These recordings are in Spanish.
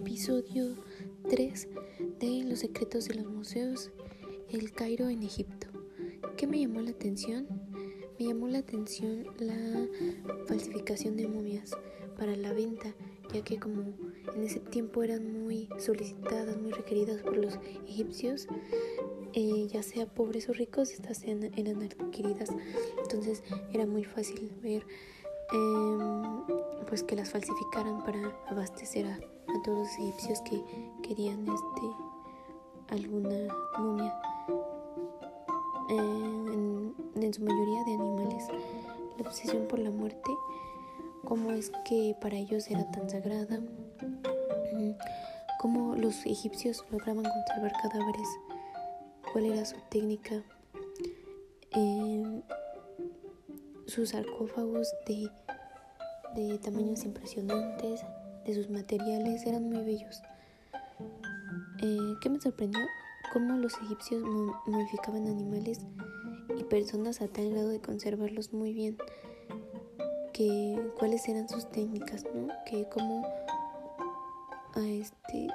episodio 3 de Los secretos de los museos, el Cairo en Egipto. ¿Qué me llamó la atención? Me llamó la atención la falsificación de momias para la venta, ya que como en ese tiempo eran muy solicitadas, muy requeridas por los egipcios, eh, ya sea pobres o ricos, estas eran, adquiridas. Entonces era muy fácil ver Em, pues que las falsificaran para abastecer a, todos los egipcios que querían este alguna momia en, en, su mayoría de animales. La obsesión por la muerte cómo es que para ellos era tan sagrada cómo los egipcios lograban conservar cadáveres cuál era su técnica eh, sus sarcófagos de, de tamaños impresionantes, de sus materiales, eran muy bellos. Eh, ¿Qué me sorprendió? Cómo los egipcios modificaban animales y personas a tal grado de conservarlos muy bien. Que, cuáles eran sus técnicas, ¿no? Que cómo a este,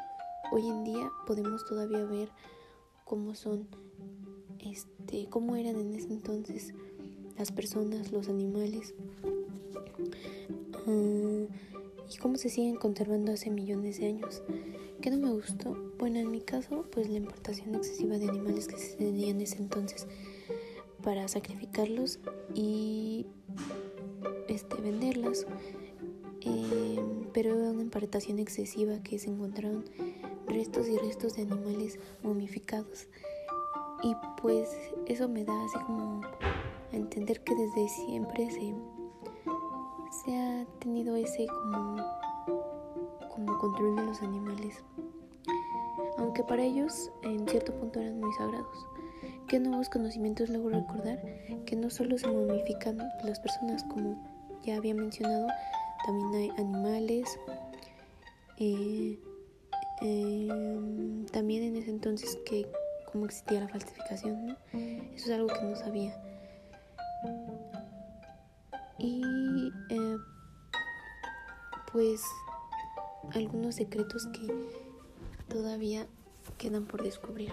hoy en día podemos todavía ver cómo son, este, cómo eran en ese entonces las personas, los animales, ah, y cómo se siguen conservando hace millones de años. ¿Qué no me gustó? Bueno, en mi caso, pues la importación excesiva de animales que se tenían en ese entonces para sacrificarlos y este, venderlas. Eh, pero era una importación excesiva que se encontraron restos y restos de animales momificados. Y pues eso me da así como entender que desde siempre se, se ha tenido ese como, como control de los animales. Aunque para ellos en cierto punto eran muy sagrados. ¿Qué nuevos conocimientos logro recordar? Que no solo se momifican las personas, como ya había mencionado, también hay animales. Eh, em, también en ese entonces que como existía la falsificación, eso es algo que no sabía. Y eh, pues algunos secretos que todavía quedan por descubrir.